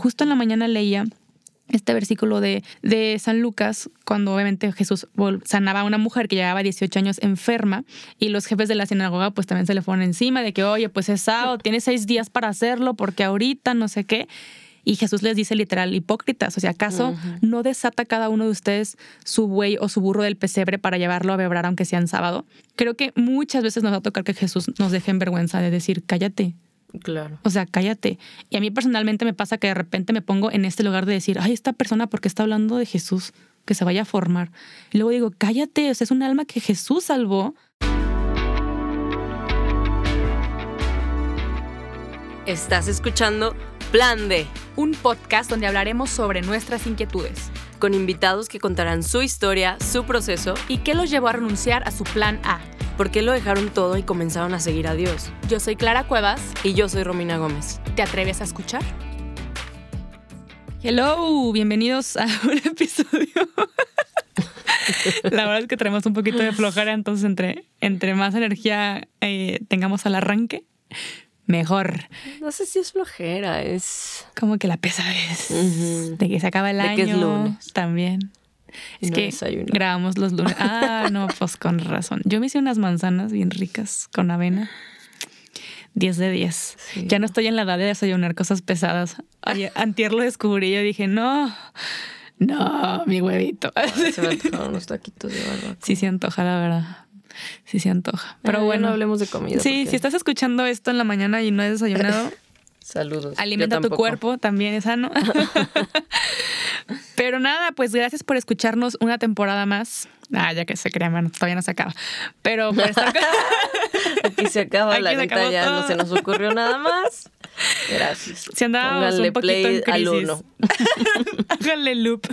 justo en la mañana leía este versículo de, de, San Lucas, cuando obviamente Jesús sanaba a una mujer que llevaba 18 años enferma y los jefes de la sinagoga pues también se le fueron encima de que, oye, pues es sábado, tiene seis días para hacerlo porque ahorita no sé qué. Y Jesús les dice literal, hipócritas, o sea, ¿acaso no desata cada uno de ustedes su buey o su burro del pesebre para llevarlo a bebrar aunque sea en sábado? Creo que muchas veces nos va a tocar que Jesús nos deje en vergüenza de decir, cállate, Claro. o sea, cállate. Y a mí personalmente me pasa que de repente me pongo en este lugar de decir, ay, esta persona, porque está hablando de Jesús? Que se vaya a formar. Y luego digo, cállate, o sea, es un alma que Jesús salvó. Estás escuchando Plan D, un podcast donde hablaremos sobre nuestras inquietudes con invitados que contarán su historia, su proceso y qué los llevó a renunciar a su plan A. ¿Por qué lo dejaron todo y comenzaron a seguir a Dios? Yo soy Clara Cuevas. Y yo soy Romina Gómez. ¿Te atreves a escuchar? Hello, bienvenidos a un episodio. La verdad es que tenemos un poquito de flojera, entonces entre, entre más energía eh, tengamos al arranque, mejor. No sé si es flojera, es... Como que la pesadez uh de que se acaba el de año. Que es lunes. También. Es no que desayuno. grabamos los lunes. Ah, no, pues con razón. Yo me hice unas manzanas bien ricas con avena. 10 de 10. Sí. Ya no estoy en la edad de desayunar cosas pesadas. Oye, antier lo descubrí y yo dije, no, no, mi huevito. Ay, se me antojaron unos taquitos de barbacoa. Sí se antoja, la verdad. Sí se antoja. Pero Ah, ya bueno. no hablemos de comida. Sí, porque- si estás escuchando esto en la mañana y no has desayunado, Saludos. Alimenta tu cuerpo, también es sano. Pero nada, pues gracias por escucharnos una temporada más. Ah, ya que se crea, todavía no se acaba. Pero por estar Aquí se acaba, Aquí la neta ya todo. no se nos ocurrió nada más. Gracias. Si andábamos Pónganle un poquito play en crisis. al uno. Háganle loop.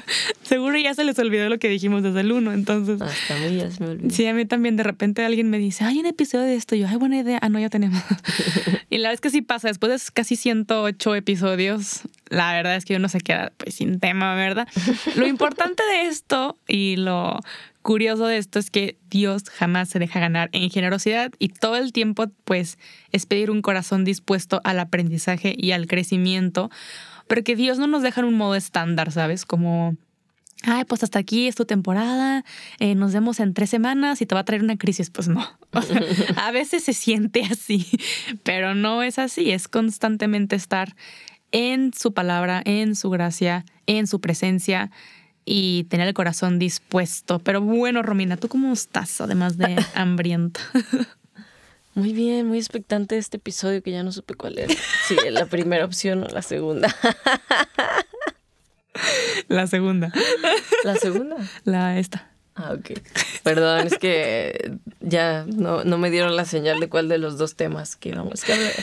Seguro ya se les olvidó lo que dijimos desde el uno, entonces. Hasta a mí ya se me olvidó. Sí, a mí también de repente alguien me dice, hay un episodio de esto. Y yo, ay, buena idea. Ah, no, ya tenemos. y la es que sí pasa. Después de casi 108 episodios, la verdad es que uno se queda pues sin tema, ¿verdad? lo importante de esto y lo curioso de esto es que Dios jamás se deja ganar en generosidad y todo el tiempo pues es pedir un corazón dispuesto al aprendizaje y al crecimiento, porque Dios no nos deja en un modo estándar, ¿sabes? Como ay, pues hasta aquí es tu temporada, eh, nos vemos en tres semanas y te va a traer una crisis. Pues no. A veces se siente así, pero no es así. Es constantemente estar en su palabra, en su gracia, en su presencia y tener el corazón dispuesto. Pero bueno, Romina, ¿tú cómo estás? Además de hambrienta. Muy bien, muy expectante este episodio que ya no supe cuál era. Sí, la primera opción o la segunda. La segunda. La segunda. La esta. Ah, ok. Perdón, es que ya no, no me dieron la señal de cuál de los dos temas que íbamos a hablar.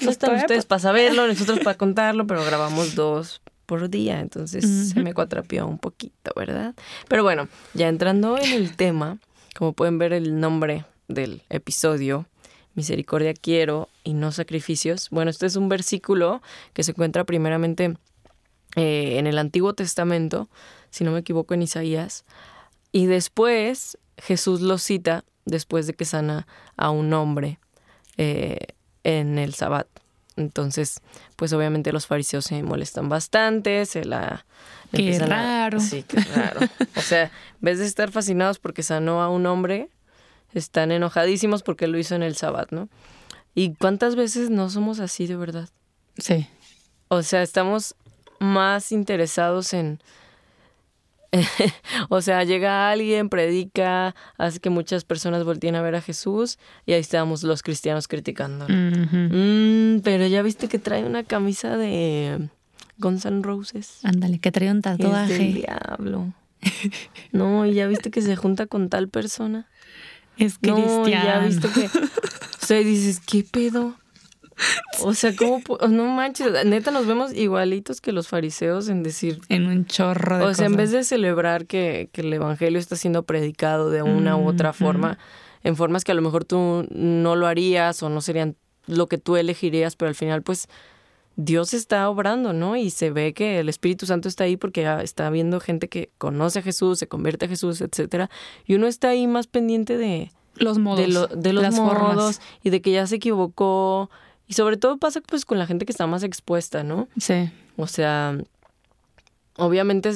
No están ustedes para saberlo, nosotros para contarlo, pero grabamos dos por día, entonces se me cuatrapió un poquito, ¿verdad? Pero bueno, ya entrando en el tema, como pueden ver el nombre del episodio, Misericordia quiero y no sacrificios. Bueno, este es un versículo que se encuentra primeramente eh, en el Antiguo Testamento, si no me equivoco, en Isaías. Y después Jesús lo cita después de que sana a un hombre eh, en el Sabbat. Entonces, pues obviamente los fariseos se molestan bastante, se la... Qué empiezan a- raro. sí, qué raro. O sea, en vez de estar fascinados porque sanó a un hombre, están enojadísimos porque lo hizo en el Sabbat, ¿no? ¿Y cuántas veces no somos así de verdad? Sí. O sea, estamos más interesados en... o sea, llega alguien, predica, hace que muchas personas volteen a ver a Jesús y ahí estamos los cristianos criticando. Ujú. Mm, pero ya viste que trae una camisa de Guns N' Roses. Ándale, que trae un Es del tatuaje. diablo. No, y ya viste que se junta con tal persona. Es cristiano. No, ya viste que... O sea, dices, ¿qué pedo? O sea, ¿cómo? No manches, neta nos vemos igualitos que los fariseos en decir... En un chorro de O sea, en vez de celebrar que, que el evangelio está siendo predicado de una u otra forma, en formas que a lo mejor tú no lo harías o no serían lo que tú elegirías, pero al final, pues, Dios está obrando, ¿no? Y se ve que el Espíritu Santo está ahí porque ya está viendo gente que conoce a Jesús, se convierte a Jesús, etcétera. Y uno está ahí más pendiente de, Los modos. de, lo- de los las modos formas. y de que ya se equivocó Y sobre todo pasa pues con la gente que está más expuesta, ¿no? Sí. O sea, obviamente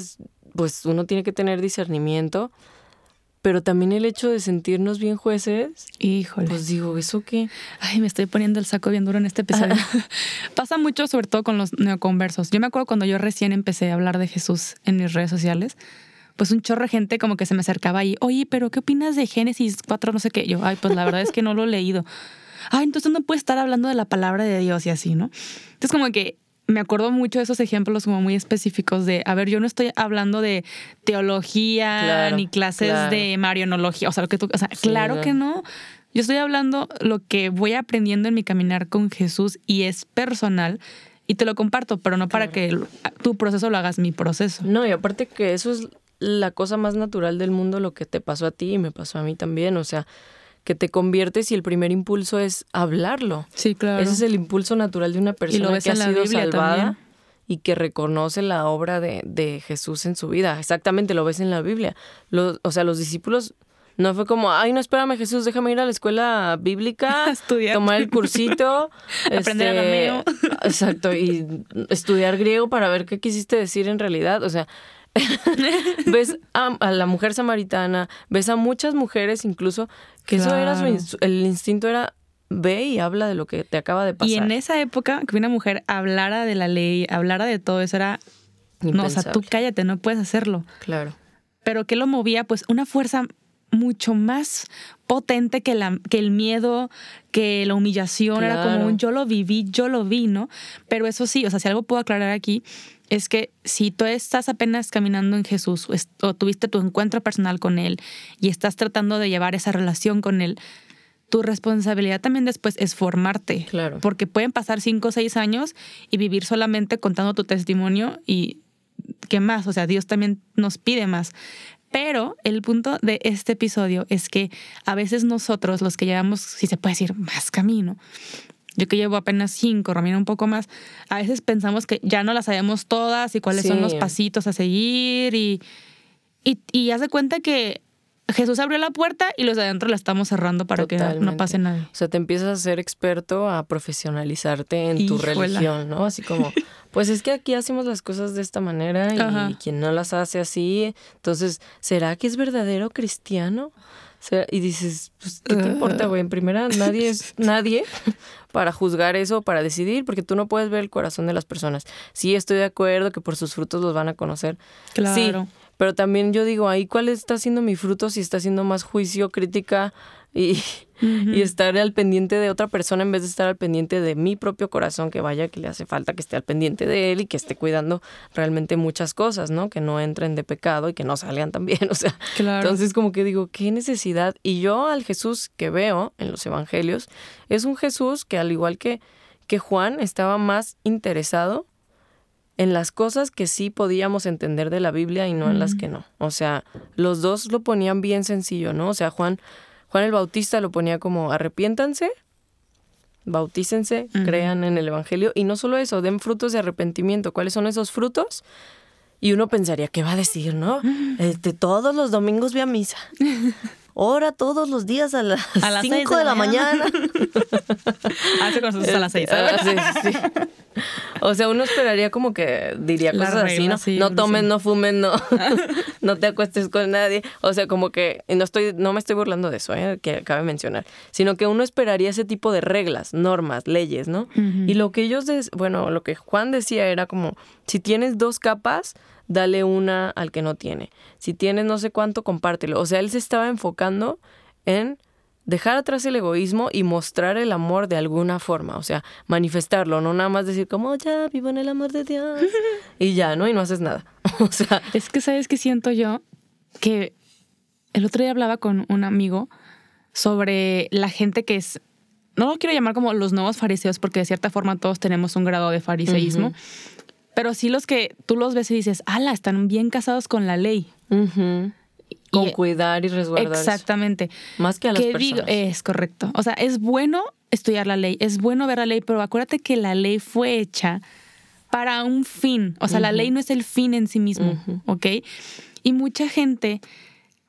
pues uno tiene que tener discernimiento, pero también el hecho de sentirnos bien jueces. Híjole. Pues digo, ¿eso qué? Ay, me estoy poniendo el saco bien duro en este episodio. Pasa mucho, sobre todo con los neoconversos. Yo me acuerdo cuando yo recién empecé a hablar de Jesús en mis redes sociales, pues un chorro de gente como que se me acercaba ahí, oye, pero ¿qué opinas de Génesis 4, no sé qué? Yo, ay, pues la verdad es que no lo he leído. Ay, entonces no puedes estar hablando de la palabra de Dios y así, ¿no? Entonces como que me acuerdo mucho de esos ejemplos como muy específicos de, a ver, yo no estoy hablando de teología ni clases de marionología, o sea, lo que tú, o sea, claro que no. Yo estoy hablando lo que voy aprendiendo en mi caminar con Jesús y es personal y te lo comparto, pero no para que tu proceso lo hagas mi proceso. No, y aparte que eso es la cosa más natural del mundo, lo que te pasó a ti y me pasó a mí también, o sea, que te conviertes y el primer impulso es hablarlo. Sí, claro. Ese es el impulso natural de una persona que ha sido salvada y que reconoce la obra de, de, Jesús en su vida. Exactamente, lo ves en la Biblia. o sea, los discípulos no fue como, ay, no, espérame Jesús, déjame ir a la escuela bíblica, estudiar. tomar el cursito, aprender este, Exacto, y estudiar griego para ver qué quisiste decir en realidad. O sea, ves a, la mujer samaritana, ves a muchas mujeres incluso, que eso era su, el instinto era ve y habla de lo que te acaba de pasar. Y en esa época que una mujer hablara de la ley, hablara de todo eso era no, o sea, tú cállate, no puedes hacerlo. Claro. Pero ¿qué lo movía? Pues una fuerza mucho más potente que, la, que el miedo, que la humillación, era como un yo lo viví, yo lo vi, ¿no? Pero eso sí, o sea, si algo puedo aclarar aquí, es que si tú estás apenas caminando en Jesús o, tuviste tu encuentro personal con Él y estás tratando de llevar esa relación con Él, tu responsabilidad también después es formarte. Claro. Porque pueden pasar cinco o seis años y vivir solamente contando tu testimonio y ¿qué más? O sea, Dios también nos pide más. Pero el punto de este episodio es que a veces nosotros, los que llevamos, si se puede decir, más camino, yo que llevo apenas cinco, Romina un poco más, a veces pensamos que ya no las sabemos todas y cuáles son los pasitos a seguir y, y, y haz de cuenta que Jesús abrió la puerta y los de adentro la estamos cerrando para que no, pase nada. O sea, te empiezas a ser experto, a profesionalizarte en tu religión, ¿no? Así como, pues es que aquí hacemos las cosas de esta manera y quien no las hace así, entonces, ¿será que es verdadero cristiano? Y dices, pues, ¿qué te importa, güey? En primera, nadie es nadie para juzgar eso, para decidir, porque tú no puedes ver el corazón de las personas. Sí, estoy de acuerdo que por sus frutos los van a conocer. Claro. Sí, pero también yo digo, ahí cuál está siendo mi fruto, si está haciendo más juicio, crítica y, y, estar al pendiente de otra persona en vez de estar al pendiente de mi propio corazón, que vaya que le hace falta que esté al pendiente de él y que esté cuidando realmente muchas cosas, ¿no? Que no entren de pecado y que no salgan también, o sea. Entonces como que digo, ¿qué necesidad? Y yo al Jesús que veo en los evangelios es un Jesús que al igual que, que Juan estaba más interesado en las cosas que sí podíamos entender de la Biblia y no en las que no. O sea, los dos lo ponían bien sencillo, ¿no? O sea, Juan, Juan el Bautista lo ponía como arrepiéntanse, bautícense, crean en el Evangelio y no solo eso, den frutos de arrepentimiento. ¿Cuáles son esos frutos? Y uno pensaría, ¿qué va a decir, no? Este, todos los domingos voy a misa. Ora todos los días a las 5 de, la mañana. Hace cosas a las 6. O sea, uno esperaría como que diría cosas así, ¿no? no tomen, no fumen, no, no te acuestes con nadie. O sea, como que no estoy, no me estoy burlando de eso, ¿eh? que cabe mencionar, sino que uno esperaría ese tipo de reglas, normas, leyes, ¿no? Y lo que ellos, bueno, lo que Juan decía era como, si tienes dos capas, dale una al que no tiene. Si tienes no sé cuánto, compártelo. O sea, él se estaba enfocando en dejar atrás el egoísmo y mostrar el amor de alguna forma, o sea, manifestarlo, no nada más decir como ya vivo en el amor de Dios y ya, ¿no? Y no haces nada. o sea, es que sabes que siento yo que el otro día hablaba con un amigo sobre la gente que es no lo quiero llamar como los nuevos fariseos porque de cierta forma todos tenemos un grado de fariseísmo, pero sí los que tú los ves y dices, ala, están bien casados con la ley. Con cuidar y resguardar. Exactamente. Más que a las personas. Digo, es correcto. O sea, es bueno estudiar la ley, es bueno ver la ley, pero acuérdate que la ley fue hecha para un fin. O sea, la ley no es el fin en sí mismo, ¿ok? Y mucha gente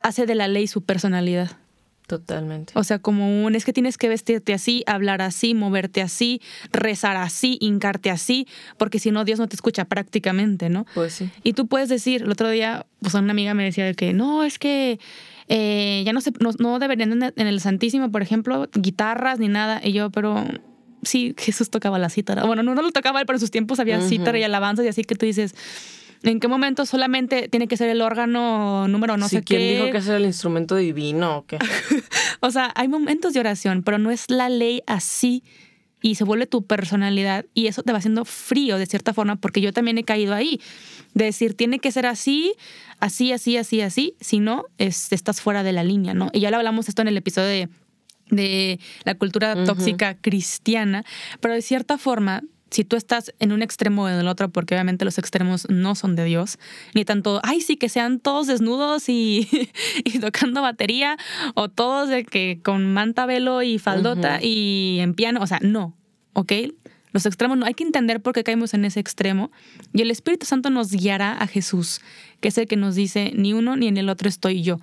hace de la ley su personalidad. Totalmente. O sea, como un es que tienes que vestirte así, hablar así, moverte así, rezar así, hincarte así, porque si no, Dios no te escucha prácticamente, ¿no? Pues sí. Y tú puedes decir, el otro día, pues una amiga me decía de que no, es que eh, ya no, se, no, no deberían en el Santísimo, por ejemplo, guitarras ni nada. Y yo, pero sí, Jesús tocaba la cítara. Bueno, no, no lo tocaba él, pero en sus tiempos había cítara y alabanzas y así que tú dices, ¿en qué momento solamente tiene que ser el órgano número no sé ¿quién qué? dijo que es el instrumento divino o qué? o sea, hay momentos de oración, pero no es la ley así y se vuelve tu personalidad y eso te va haciendo frío de cierta forma porque yo también he caído ahí de decir tiene que ser así, así, así, así, así, si no es, estás fuera de la línea, ¿no? Y ya lo hablamos esto en el episodio de de la cultura tóxica cristiana, pero de cierta forma, si tú estás en un extremo o en el otro, porque obviamente los extremos no son de Dios, ni tanto, ay, sí, que sean todos desnudos y, tocando batería, o todos de que con manta, velo y faldota y en piano, o sea, no, ¿ok? Los extremos no, hay que entender por qué caemos en ese extremo y el Espíritu Santo nos guiará a Jesús, que es el que nos dice, ni uno ni en el otro estoy yo.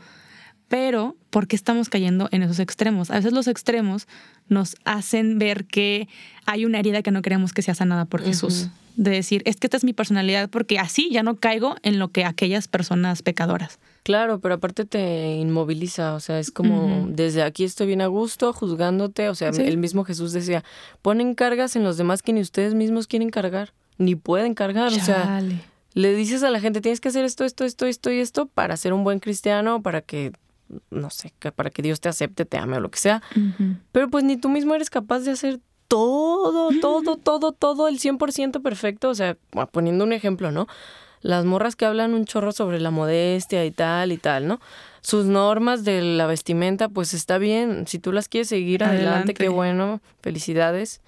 Pero, ¿por qué estamos cayendo en esos extremos? A veces los extremos nos hacen ver que hay una herida que no queremos que sea sanada por Jesús. De decir, es que esta es mi personalidad porque así ya no caigo en lo que aquellas personas pecadoras. Claro, pero aparte te inmoviliza, o sea, es como desde aquí estoy bien a gusto, juzgándote, o sea, el mismo Jesús decía, ponen cargas en los demás que ni ustedes mismos quieren cargar, ni pueden cargar, o sea, le dices a la gente, tienes que hacer esto, esto, esto, esto y esto para ser un buen cristiano, para que no sé, para que Dios te acepte, te ame o lo que sea. Pero pues ni tú mismo eres capaz de hacer todo, todo, todo, todo el 100% perfecto. O sea, poniendo un ejemplo, ¿no? Las morras que hablan un chorro sobre la modestia y tal y tal, ¿no? Sus normas de la vestimenta, pues está bien. Si tú las quieres seguir adelante, adelante qué bueno, felicidades.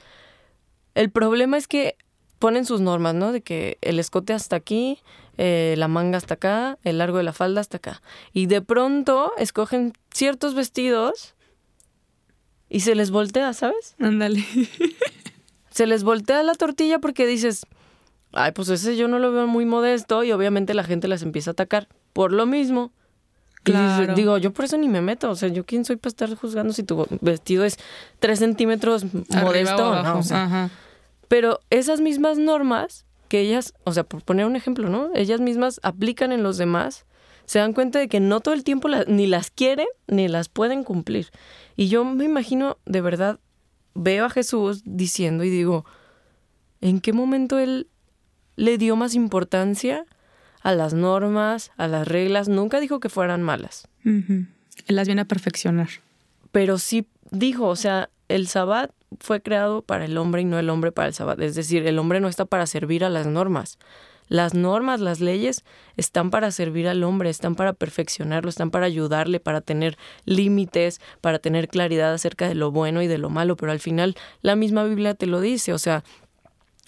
El problema es que ponen sus normas, ¿no? De que el escote hasta aquí, eh, la manga hasta acá, el largo de la falda hasta acá. Y de pronto escogen ciertos vestidos y se les voltea, ¿sabes? Ándale. se les voltea la tortilla porque dices, ay, pues ese yo no lo veo muy modesto y obviamente la gente las empieza a atacar por lo mismo. Claro. digo, yo por eso ni me meto. O sea, ¿yo quién soy para estar juzgando si tu vestido es tres centímetros modesto? No, Pero esas mismas normas que ellas, o sea, por poner un ejemplo, ¿no? Ellas mismas aplican en los demás, se dan cuenta de que no todo el tiempo ni las quieren ni las pueden cumplir. Y yo me imagino, de verdad, veo a Jesús diciendo y digo, ¿en qué momento él le dio más importancia a las normas, a las reglas? Nunca dijo que fueran malas. Él las viene a perfeccionar. Pero sí dijo, o sea, el sabbat fue creado para el hombre y no el hombre para el sabbat. Es decir, el hombre no está para servir a las normas. Las normas, las leyes están para servir al hombre, están para perfeccionarlo, están para ayudarle, para tener límites, para tener claridad acerca de lo bueno y de lo malo, pero al final la misma Biblia te lo dice, o sea,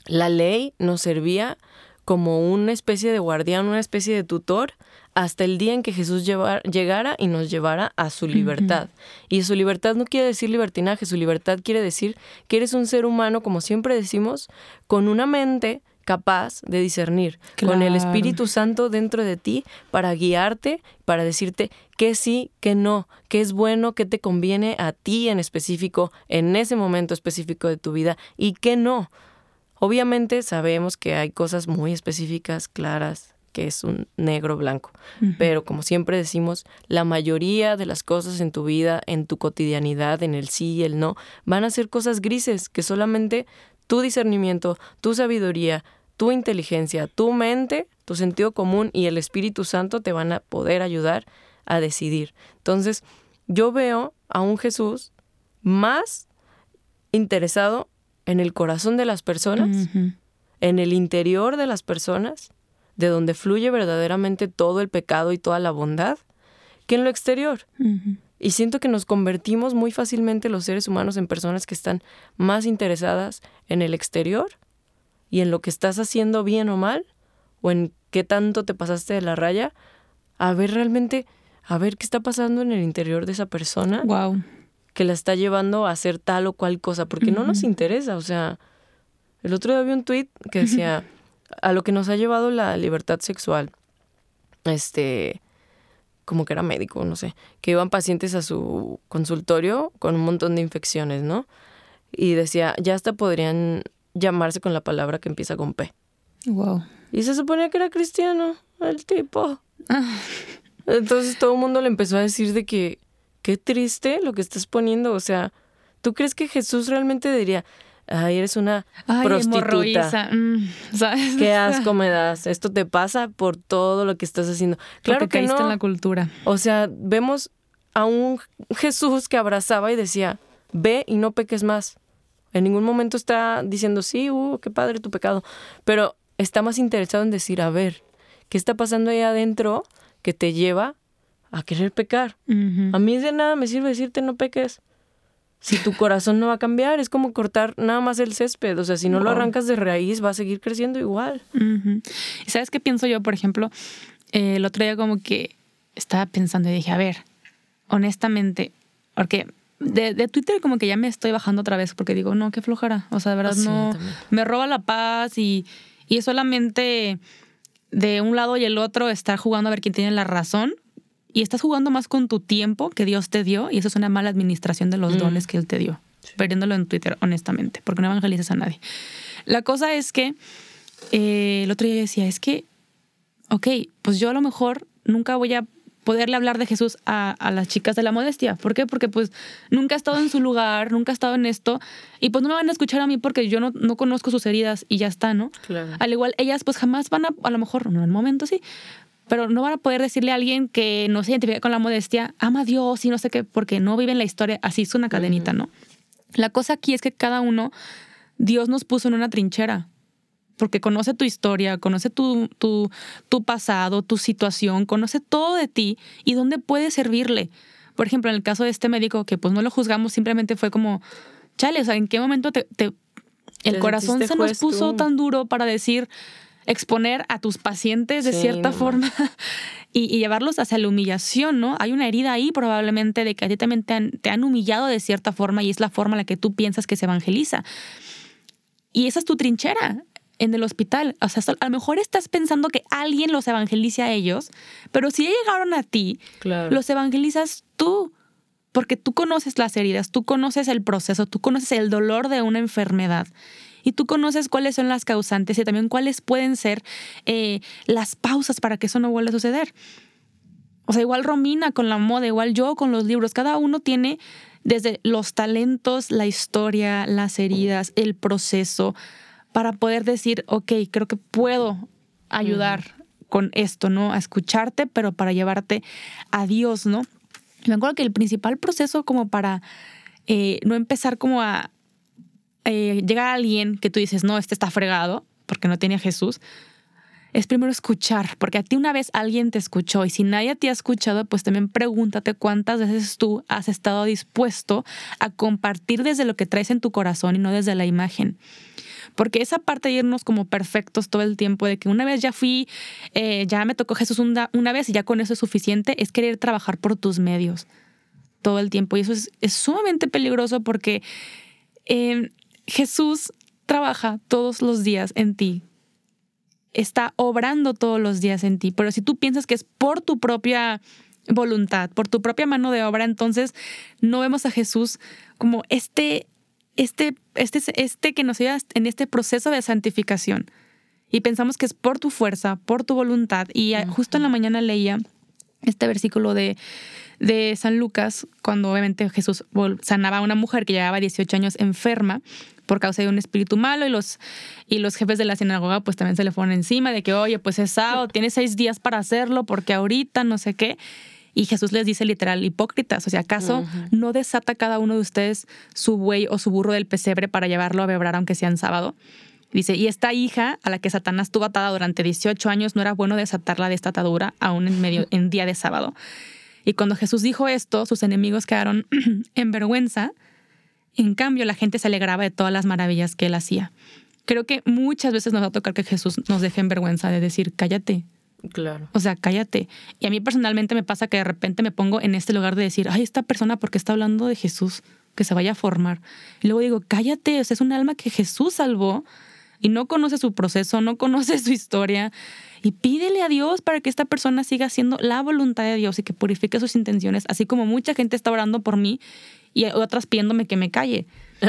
la ley nos servía como una especie de guardián, una especie de tutor hasta el día en que Jesús llegara y nos llevara a su libertad. Y su libertad no quiere decir libertinaje, su libertad quiere decir que eres un ser humano, como siempre decimos, con una mente capaz de discernir, con el Espíritu Santo dentro de ti para guiarte, para decirte qué sí, qué no, qué es bueno, qué te conviene a ti en específico, en ese momento específico de tu vida y qué no. Obviamente sabemos que hay cosas muy específicas, claras, que es un negro blanco. Pero como siempre decimos, la mayoría de las cosas en tu vida, en tu cotidianidad, en el sí y el no, van a ser cosas grises que solamente tu discernimiento, tu sabiduría, tu inteligencia, tu mente, tu sentido común y el Espíritu Santo te van a poder ayudar a decidir. Entonces, yo veo a un Jesús más interesado en el corazón de las personas, en el interior de las personas, de donde fluye verdaderamente todo el pecado y toda la bondad, que en lo exterior. Y siento que nos convertimos muy fácilmente los seres humanos en personas que están más interesadas en el exterior y en lo que estás haciendo bien o mal, o en qué tanto te pasaste de la raya, a ver realmente, a ver qué está pasando en el interior de esa persona. Wow. Que la está llevando a hacer tal o cual cosa, porque no nos interesa. O sea, el otro día vi un tweet que decía a lo que nos ha llevado la libertad sexual. Este, como que era médico, no sé, que iban pacientes a su consultorio con un montón de infecciones, ¿no? Y decía, ya hasta podrían llamarse con la palabra que empieza con P. Wow. Y se suponía que era cristiano, el tipo. Entonces todo el mundo le empezó a decir de que, qué triste lo que estás poniendo, o sea, ¿tú crees que Jesús realmente diría, ay, eres una prostituta. Mm, ¿sabes? Qué asco me das. Esto te pasa por todo lo que estás haciendo. Claro que no. en la cultura. O sea, vemos a un Jesús que abrazaba y decía, ve y no peques más. En ningún momento está diciendo, sí, uh, qué padre tu pecado. Pero está más interesado en decir, a ver, ¿qué está pasando ahí adentro que te lleva a querer pecar? A mí de nada me sirve decirte no peques si tu corazón no va a cambiar, es como cortar nada más el césped. O sea, si no lo arrancas de raíz, va a seguir creciendo igual. ¿Y sabes qué pienso yo, por ejemplo? Eh, el otro día como que estaba pensando y dije, a ver, honestamente, porque de, Twitter como que ya me estoy bajando otra vez porque digo, no, qué flojera. O sea, de verdad no, me roba la paz y, y es solamente de un lado y el otro estar jugando a ver quién tiene la razón y estás jugando más con tu tiempo que Dios te dio y eso es una mala administración de los mm. dones que Él te dio. Perdiéndolo en Twitter, honestamente, porque no evangelizas a nadie. La cosa es que eh, el otro día decía, es que, ok, pues yo a lo mejor nunca voy a poderle hablar de Jesús a, las chicas de la modestia. ¿Por qué? Porque pues nunca he estado en su lugar, nunca he estado en esto, y pues no me van a escuchar a mí porque yo no, no conozco sus heridas y ya está, ¿no? Claro. Al igual, ellas pues jamás van a, a lo mejor, no en el momento sí, pero no van a poder decirle a alguien que no se identifica con la modestia, ama a Dios y no sé qué, porque no viven la historia, así es una cadenita, ¿no? La cosa aquí es que cada uno, Dios nos puso en una trinchera, porque conoce tu historia, conoce tu, tu, tu pasado, tu situación, conoce todo de ti y dónde puedes servirle. Por ejemplo, en el caso de este médico, que pues no lo juzgamos, simplemente fue como, chale, o sea, ¿en qué momento te, el corazón se nos puso tan duro para decir, exponer a tus pacientes de cierta forma y, llevarlos hacia la humillación, ¿no? Hay una herida ahí probablemente de que a ti también te han, humillado de cierta forma y es la forma en la que tú piensas que se evangeliza. Y esa es tu trinchera en el hospital. O sea, a lo mejor estás pensando que alguien los evangelice a ellos, pero si ya llegaron a ti, los evangelizas tú. Porque tú conoces las heridas, tú conoces el proceso, tú conoces el dolor de una enfermedad y tú conoces cuáles son las causantes y también cuáles pueden ser eh, las pausas para que eso no vuelva a suceder. O sea, igual Romina con la moda, igual yo con los libros, cada uno tiene desde los talentos, la historia, las heridas, el proceso, para poder decir, ok, creo que puedo ayudar con esto, ¿no? A escucharte, pero para llevarte a Dios, ¿no? Me acuerdo que el principal proceso como para eh, no empezar como a, eh, llega alguien que tú dices, no, este está fregado porque no tiene a Jesús, es primero escuchar, porque a ti una vez alguien te escuchó y si nadie te ha escuchado, pues también pregúntate cuántas veces tú has estado dispuesto a compartir desde lo que traes en tu corazón y no desde la imagen. Porque esa parte de irnos como perfectos todo el tiempo, de que una vez ya fui, eh, ya me tocó Jesús una, vez y ya con eso es suficiente, es querer trabajar por tus medios todo el tiempo. Y eso es, sumamente peligroso porque eh, Jesús trabaja todos los días en ti. Está obrando todos los días en ti. Pero si tú piensas que es por tu propia voluntad, por tu propia mano de obra, entonces no vemos a Jesús como este, este, este, este que nos ayuda en este proceso de santificación. Y pensamos que es por tu fuerza, por tu voluntad. Y justo en la mañana leía este versículo de de San Lucas, cuando obviamente Jesús sanaba a una mujer que llevaba 18 años enferma por causa de un espíritu malo y los, y los jefes de la sinagoga pues también se le fueron encima de que, oye, pues es sábado, tiene seis días para hacerlo porque ahorita no sé qué. Y Jesús les dice literal, hipócritas, o sea, ¿acaso no desata cada uno de ustedes su buey o su burro del pesebre para llevarlo a bebrar aunque sea en sábado? Dice, y esta hija a la que Satanás tuvo atada durante 18 años, no era bueno desatarla de esta atadura aún en medio, en día de sábado. Y cuando Jesús dijo esto, sus enemigos quedaron en vergüenza. En cambio, la gente se alegraba de todas las maravillas que él hacía. Creo que muchas veces nos va a tocar que Jesús nos deje en vergüenza de decir, cállate. Claro. O sea, cállate. Y a mí personalmente me pasa que de repente me pongo en este lugar de decir, ay, esta persona, ¿por qué está hablando de Jesús? Que se vaya a formar. Y luego digo, cállate, o sea, es un alma que Jesús salvó y no conoce su proceso, no conoce su historia y pídele a Dios para que esta persona siga haciendo la voluntad de Dios y que purifique sus intenciones, así como mucha gente está orando por mí y otras pidiéndome que me calle.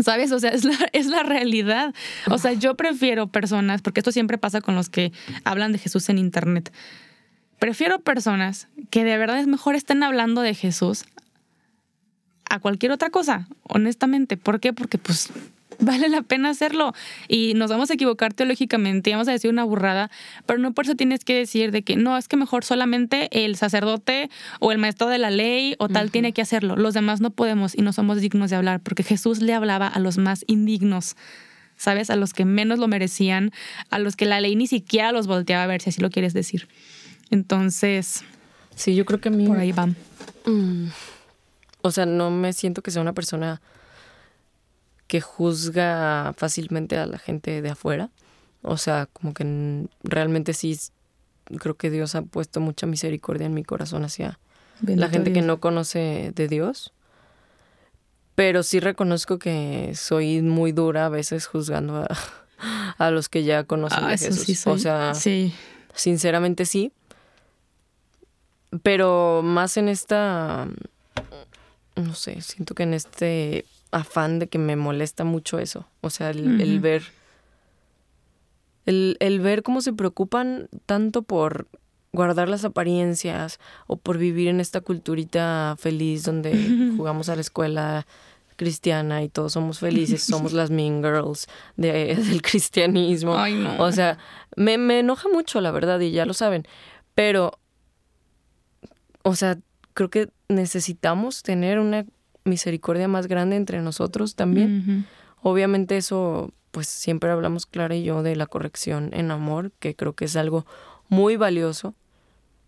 ¿Sabes? O sea, es la, es la realidad. O sea, yo prefiero personas, porque esto siempre pasa con los que hablan de Jesús en Internet. Prefiero personas que de verdad es mejor estén hablando de Jesús a cualquier otra cosa, honestamente. ¿Por qué? Porque pues vale la pena hacerlo. Y nos vamos a equivocar teológicamente, vamos a decir una burrada, pero no por eso tienes que decir de que no, es que mejor solamente el sacerdote o el maestro de la ley o tal tiene que hacerlo. Los demás no podemos y no somos dignos de hablar, porque Jesús le hablaba a los más indignos. ¿Sabes? A los que menos lo merecían, a los que la ley ni siquiera los volteaba a ver, si así lo quieres decir. Entonces. Sí, yo creo que a mí. Por ahí van. Mm, o sea, no me siento que sea una persona que juzga fácilmente a la gente de afuera. O sea, como que realmente sí creo que Dios ha puesto mucha misericordia en mi corazón hacia la gente que no conoce de Dios. Pero sí reconozco que soy muy dura a veces juzgando a, los que ya conocen de ah, Jesús. o sea, sinceramente sí. Pero más en esta, no sé, siento que en este afán de que me molesta mucho eso. O sea, el, ver. El, el, ver cómo se preocupan tanto por guardar las apariencias o por vivir en esta culturita feliz donde jugamos a la escuela cristiana y todos somos felices, somos las mean girls de, del cristianismo. O sea, me, me enoja mucho, la verdad, y ya lo saben. Pero, o sea, creo que necesitamos tener una misericordia más grande entre nosotros también. Obviamente eso, pues siempre hablamos Clara y yo de la corrección en amor, que creo que es algo muy valioso,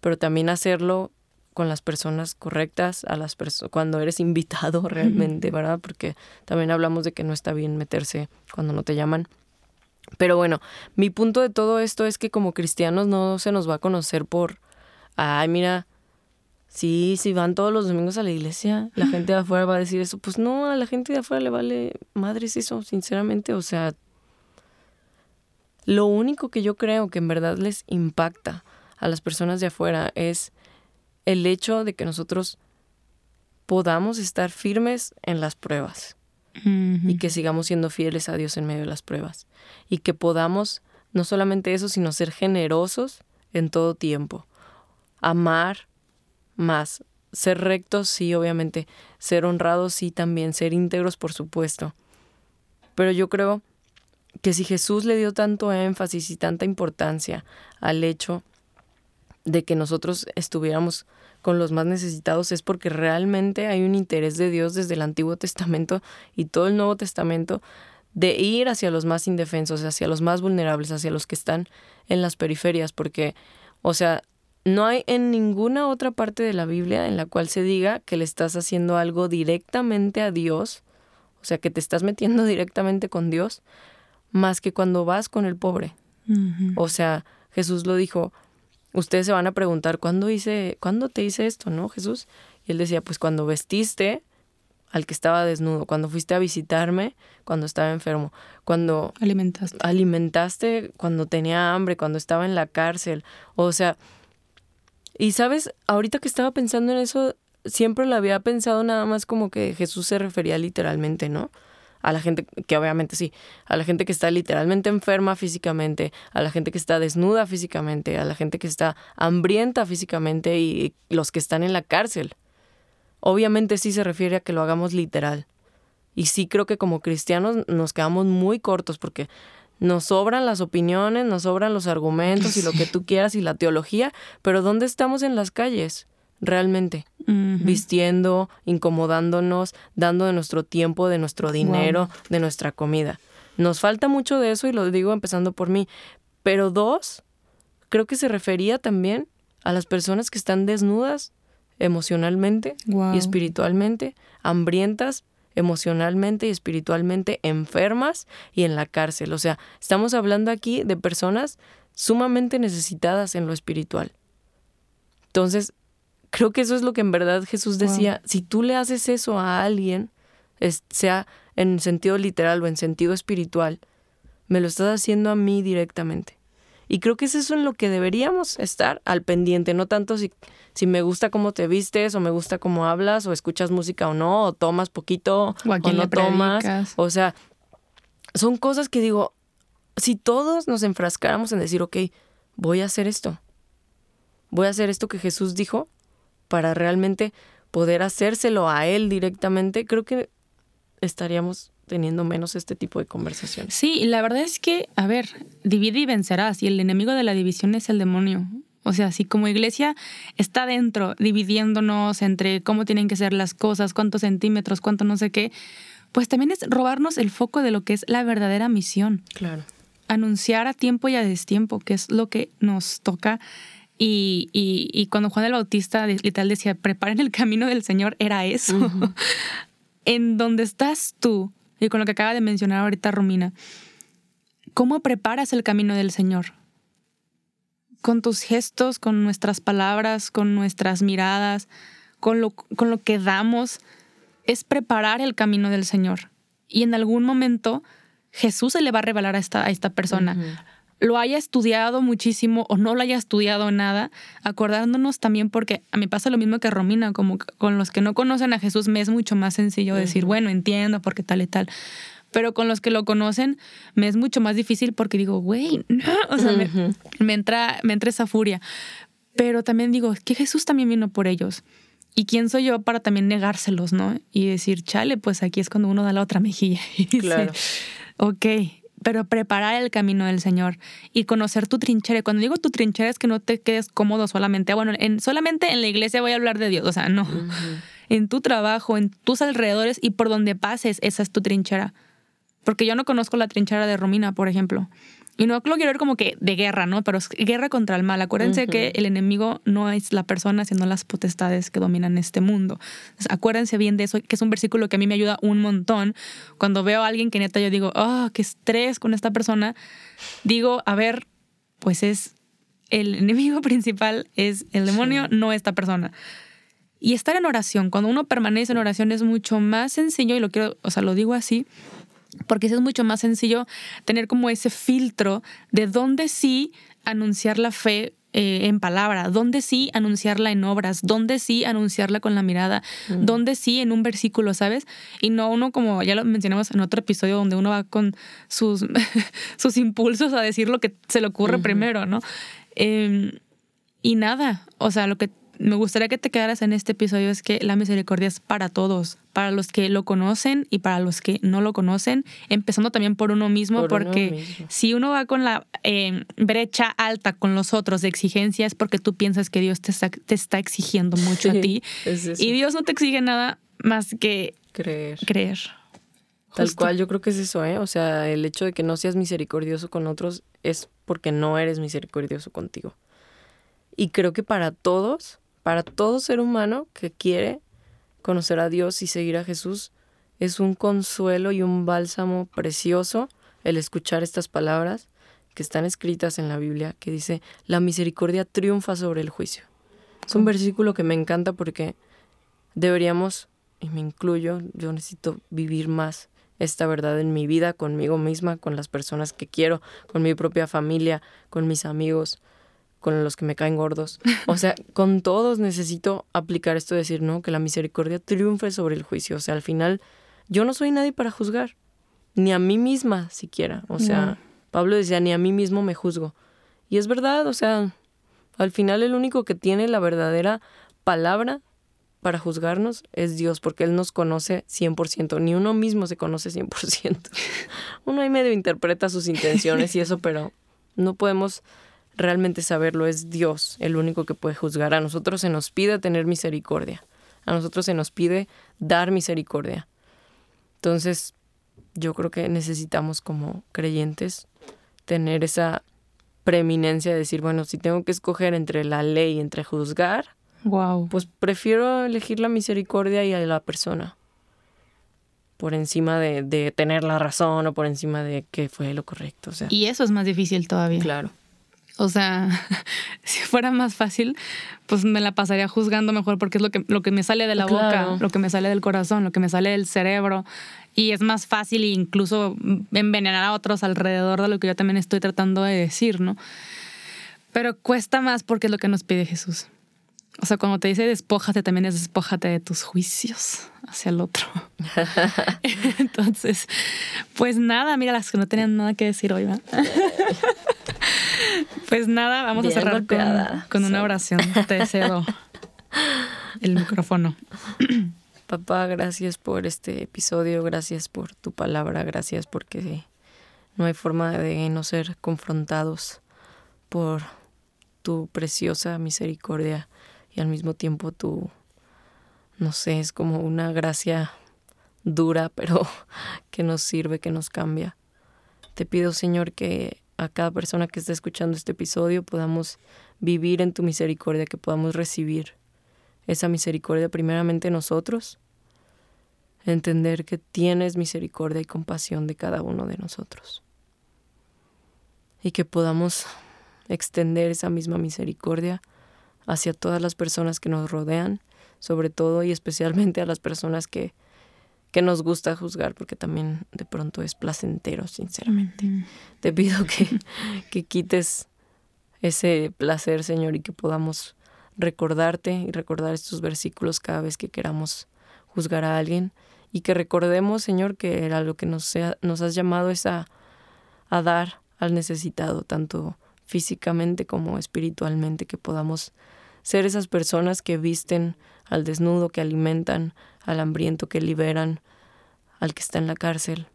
pero también hacerlo con las personas correctas, a las cuando eres invitado realmente, ¿verdad? Porque también hablamos de que no está bien meterse cuando no te llaman. Pero bueno, mi punto de todo esto es que como cristianos no se nos va a conocer por, ay, mira, Sí, si van todos los domingos a la iglesia, la gente de afuera va a decir eso. Pues no, a la gente de afuera le vale madres eso, sinceramente. O sea, lo único que yo creo que en verdad les impacta a las personas de afuera es el hecho de que nosotros podamos estar firmes en las pruebas y que sigamos siendo fieles a Dios en medio de las pruebas y que podamos no solamente eso, sino ser generosos en todo tiempo, amar más. Ser rectos, sí, obviamente. Ser honrados, sí, también. Ser íntegros, por supuesto. Pero yo creo que si Jesús le dio tanto énfasis y tanta importancia al hecho de que nosotros estuviéramos con los más necesitados es porque realmente hay un interés de Dios desde el Antiguo Testamento y todo el Nuevo Testamento de ir hacia los más indefensos, hacia los más vulnerables, hacia los que están en las periferias, porque, o sea, no hay en ninguna otra parte de la Biblia en la cual se diga que le estás haciendo algo directamente a Dios, o sea, que te estás metiendo directamente con Dios, más que cuando vas con el pobre. O sea, Jesús lo dijo, ustedes se van a preguntar, ¿cuándo hice, cuándo te hice esto, no, Jesús? Y él decía, pues cuando vestiste al que estaba desnudo, cuando fuiste a visitarme, cuando estaba enfermo, cuando alimentaste, alimentaste cuando tenía hambre, cuando estaba en la cárcel. O sea, y sabes, ahorita que estaba pensando en eso, siempre lo había pensado nada más como que Jesús se refería literalmente, ¿no? A la gente, que obviamente sí, a la gente que está literalmente enferma físicamente, a la gente que está desnuda físicamente, a la gente que está hambrienta físicamente y los que están en la cárcel. Obviamente sí se refiere a que lo hagamos literal. Y sí creo que como cristianos nos quedamos muy cortos porque nos sobran las opiniones, nos sobran los argumentos y lo que tú quieras y la teología, pero ¿dónde estamos en las calles? Realmente, vistiendo, incomodándonos, dando de nuestro tiempo, de nuestro dinero, de nuestra comida. Nos falta mucho de eso y lo digo empezando por mí. Pero dos, creo que se refería también a las personas que están desnudas emocionalmente y espiritualmente, hambrientas emocionalmente y espiritualmente enfermas y en la cárcel. O sea, estamos hablando aquí de personas sumamente necesitadas en lo espiritual. Entonces, creo que eso es lo que en verdad Jesús decía. Si tú le haces eso a alguien, sea en sentido literal o en sentido espiritual, me lo estás haciendo a mí directamente. Y creo que es eso en lo que deberíamos estar al pendiente, no tanto si, si me gusta cómo te vistes o me gusta cómo hablas o escuchas música o no, o tomas poquito o, no tomas. O sea, son cosas que digo, si todos nos enfrascáramos en decir, ok, voy a hacer esto, voy a hacer esto que Jesús dijo para realmente poder hacérselo a Él directamente, creo que estaríamos teniendo menos este tipo de conversaciones. Sí, y la verdad es que, a ver, divide y vencerás, y el enemigo de la división es el demonio. O sea, si como iglesia está dentro dividiéndonos entre cómo tienen que ser las cosas, cuántos centímetros, cuánto no sé qué, pues también es robarnos el foco de lo que es la verdadera misión. Claro. Anunciar a tiempo y a destiempo, que es lo que nos toca. Y, y, cuando Juan el Bautista literal decía, preparen el camino del Señor, era eso. en donde estás tú, y con lo que acaba de mencionar ahorita Romina, ¿cómo preparas el camino del Señor? Con tus gestos, con nuestras palabras, con nuestras miradas, con lo, con lo que damos, es preparar el camino del Señor. Y en algún momento Jesús se le va a revelar a esta, a esta persona. Lo haya estudiado muchísimo o no lo haya estudiado nada, acordándonos también porque a mí pasa lo mismo que Romina, como con los que no conocen a Jesús me es mucho más sencillo decir, bueno, entiendo porque tal y tal. Pero con los que lo conocen me es mucho más difícil porque digo, güey, no, o sea, me, entra, me entra esa furia. Pero también digo, que Jesús también vino por ellos. ¿Y quién soy yo para también negárselos, no? Y decir, chale, pues aquí es cuando uno da la otra mejilla. Y dice, claro. ok, pero preparar el camino del Señor y conocer tu trinchera. Y cuando digo tu trinchera es que no te quedes cómodo solamente, bueno, en, solamente en la iglesia voy a hablar de Dios, o sea, no. En tu trabajo, en tus alrededores y por donde pases, esa es tu trinchera. Porque yo no conozco la trinchera de Romina, por ejemplo. Y no lo quiero ver como que de guerra, ¿no? Pero es guerra contra el mal. Acuérdense que el enemigo no es la persona, sino las potestades que dominan este mundo. acuérdense bien de eso, que es un versículo que a mí me ayuda un montón. Cuando veo a alguien que neta yo digo, oh, qué estrés con esta persona, digo, a ver, pues es el enemigo principal, es el demonio, no esta persona. Y estar en oración, cuando uno permanece en oración es mucho más sencillo, y lo quiero, o sea, lo digo así, porque es mucho más sencillo tener como ese filtro de dónde sí anunciar la fe eh, en palabra, dónde sí anunciarla en obras, dónde sí anunciarla con la mirada, mm. dónde sí en un versículo, ¿sabes? Y no uno como ya lo mencionamos en otro episodio donde uno va con sus, sus impulsos a decir lo que se le ocurre primero, ¿no? Em, y nada, o sea, lo que me gustaría que te quedaras en este episodio es que la misericordia es para todos, para los que lo conocen y para los que no lo conocen, empezando también por uno mismo, porque si uno va con la eh, brecha alta con los otros de exigencia es porque tú piensas que Dios te está, te está exigiendo mucho a ti y Dios no te exige nada más que creer. creer. Tal cual, yo creo que es eso, ¿eh? O sea, el hecho de que no seas misericordioso con otros es porque no eres misericordioso contigo. Y creo que para todos para todo ser humano que quiere conocer a Dios y seguir a Jesús, es un consuelo y un bálsamo precioso el escuchar estas palabras que están escritas en la Biblia, que dice, la misericordia triunfa sobre el juicio. Es un versículo que me encanta porque deberíamos, y me incluyo, yo necesito vivir más esta verdad en mi vida, conmigo misma, con las personas que quiero, con mi propia familia, con mis amigos, con los que me caen gordos. O sea, con todos necesito aplicar esto de decir, ¿no? Que la misericordia triunfe sobre el juicio. O sea, al final, yo no soy nadie para juzgar, ni a mí misma siquiera. O sea, Pablo decía, ni a mí mismo me juzgo. Y es verdad, o sea, al final el único que tiene la verdadera palabra para juzgarnos es Dios, porque Él nos conoce 100%, ni uno mismo se conoce 100%. Uno ahí medio interpreta sus intenciones y eso, pero no podemos realmente saberlo es Dios el único que puede juzgar. A nosotros se nos pide tener misericordia. A nosotros se nos pide dar misericordia. Entonces, yo creo que necesitamos como creyentes tener esa preeminencia de decir, bueno, si tengo que escoger entre la ley y entre juzgar, wow. pues prefiero elegir la misericordia y a la persona por encima de, de tener la razón o por encima de que fue lo correcto. O sea. Y eso es más difícil todavía. Claro. O sea, si fuera más fácil, pues me la pasaría juzgando mejor porque es lo que, lo que me sale de la boca, lo que me sale del corazón, lo que me sale del cerebro. Y es más fácil incluso envenenar a otros alrededor de lo que yo también estoy tratando de decir, ¿no? Pero cuesta más porque es lo que nos pide Jesús. O sea, cuando te dice despójate, también es despójate de tus juicios hacia el otro. Entonces, pues nada, mira, las que no tenían nada que decir hoy, ¿va? pues nada, vamos a cerrar con, con, una oración. Te cedo el micrófono. Papá, gracias por este episodio, gracias por tu palabra, gracias porque no hay forma de no ser confrontados por tu preciosa misericordia y al mismo tiempo tu, no sé, es como una gracia dura, pero que nos sirve, que nos cambia. Te pido, Señor, que a cada persona que esté escuchando este episodio podamos vivir en tu misericordia, que podamos recibir esa misericordia primeramente nosotros, entender que tienes misericordia y compasión de cada uno de nosotros. Y que podamos extender esa misma misericordia hacia todas las personas que nos rodean, sobre todo y especialmente a las personas que, que nos gusta juzgar, porque también de pronto es placentero, sinceramente. Te pido que, que quites ese placer, Señor, y que podamos recordarte y recordar estos versículos cada vez que queramos juzgar a alguien y que recordemos, Señor, que era lo que nos, sea, nos has llamado es a, a dar al necesitado, tanto físicamente como espiritualmente, que podamos ser esas personas que visten al desnudo, que alimentan al hambriento, que liberan al que está en la cárcel,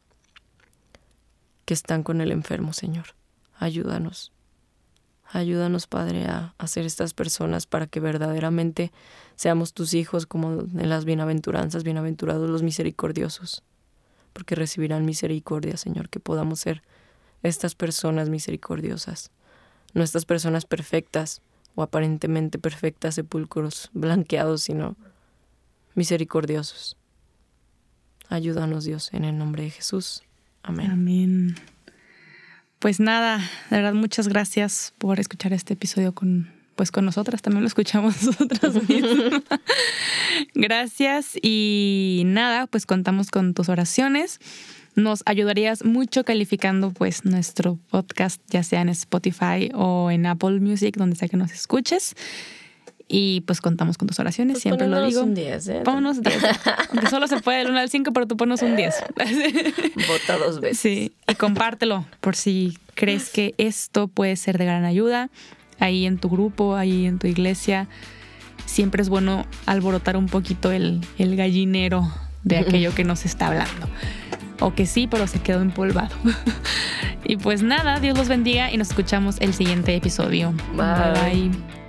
que están con el enfermo, Señor. Ayúdanos. Ayúdanos, Padre, a, hacer estas personas para que verdaderamente seamos tus hijos como en las bienaventuranzas, bienaventurados los misericordiosos, porque recibirán misericordia, Señor, que podamos ser estas personas misericordiosas, no estas personas perfectas o aparentemente perfectas, sepulcros blanqueados, sino misericordiosos. Ayúdanos, Dios, en el nombre de Jesús. Amén. Amén. Pues nada, de verdad muchas gracias por escuchar este episodio con pues con nosotras, también lo escuchamos nosotras mismas. gracias y nada, pues contamos con tus oraciones. Nos ayudarías mucho calificando pues nuestro podcast, ya sea en Spotify o en Apple Music, donde sea que nos escuches. Y pues contamos con tus oraciones, pues siempre lo digo. un 10, ¿eh? Pónganos 10. Aunque solo se puede del 1 al 5, pero tú ponos un 10. Vota dos veces. Sí, y compártelo por si crees que esto puede ser de gran ayuda. Ahí en tu grupo, ahí en tu iglesia. Siempre es bueno alborotar un poquito el, el gallinero de aquello que nos está hablando. O que sí, pero se quedó empolvado. y pues nada, Dios los bendiga y nos escuchamos el siguiente episodio. bye. bye.